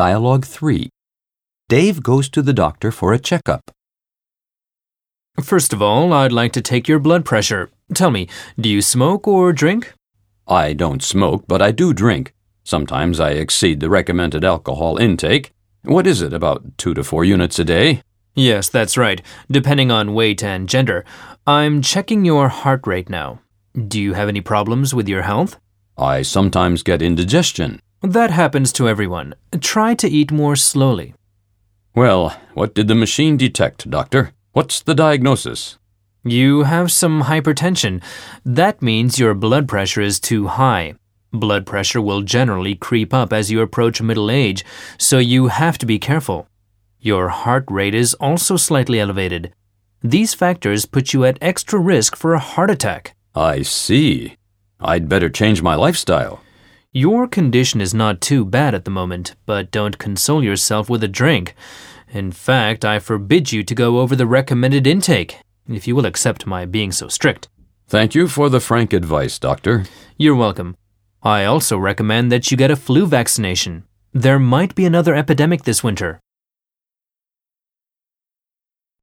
Dialogue 3. Dave goes to the doctor for a checkup. First of all, I'd like to take your blood pressure. Tell me, do you smoke or drink? I don't smoke, but I do drink. Sometimes I exceed the recommended alcohol intake. What is it, about two to four units a day? Yes, that's right, depending on weight and gender. I'm checking your heart rate now. Do you have any problems with your health? I sometimes get indigestion. That happens to everyone. Try to eat more slowly. Well, what did the machine detect, doctor? What's the diagnosis? You have some hypertension. That means your blood pressure is too high. Blood pressure will generally creep up as you approach middle age, so you have to be careful. Your heart rate is also slightly elevated. These factors put you at extra risk for a heart attack. I see. I'd better change my lifestyle. Your condition is not too bad at the moment, but don't console yourself with a drink. In fact, I forbid you to go over the recommended intake, if you will accept my being so strict. Thank you for the frank advice, doctor. You're welcome. I also recommend that you get a flu vaccination. There might be another epidemic this winter.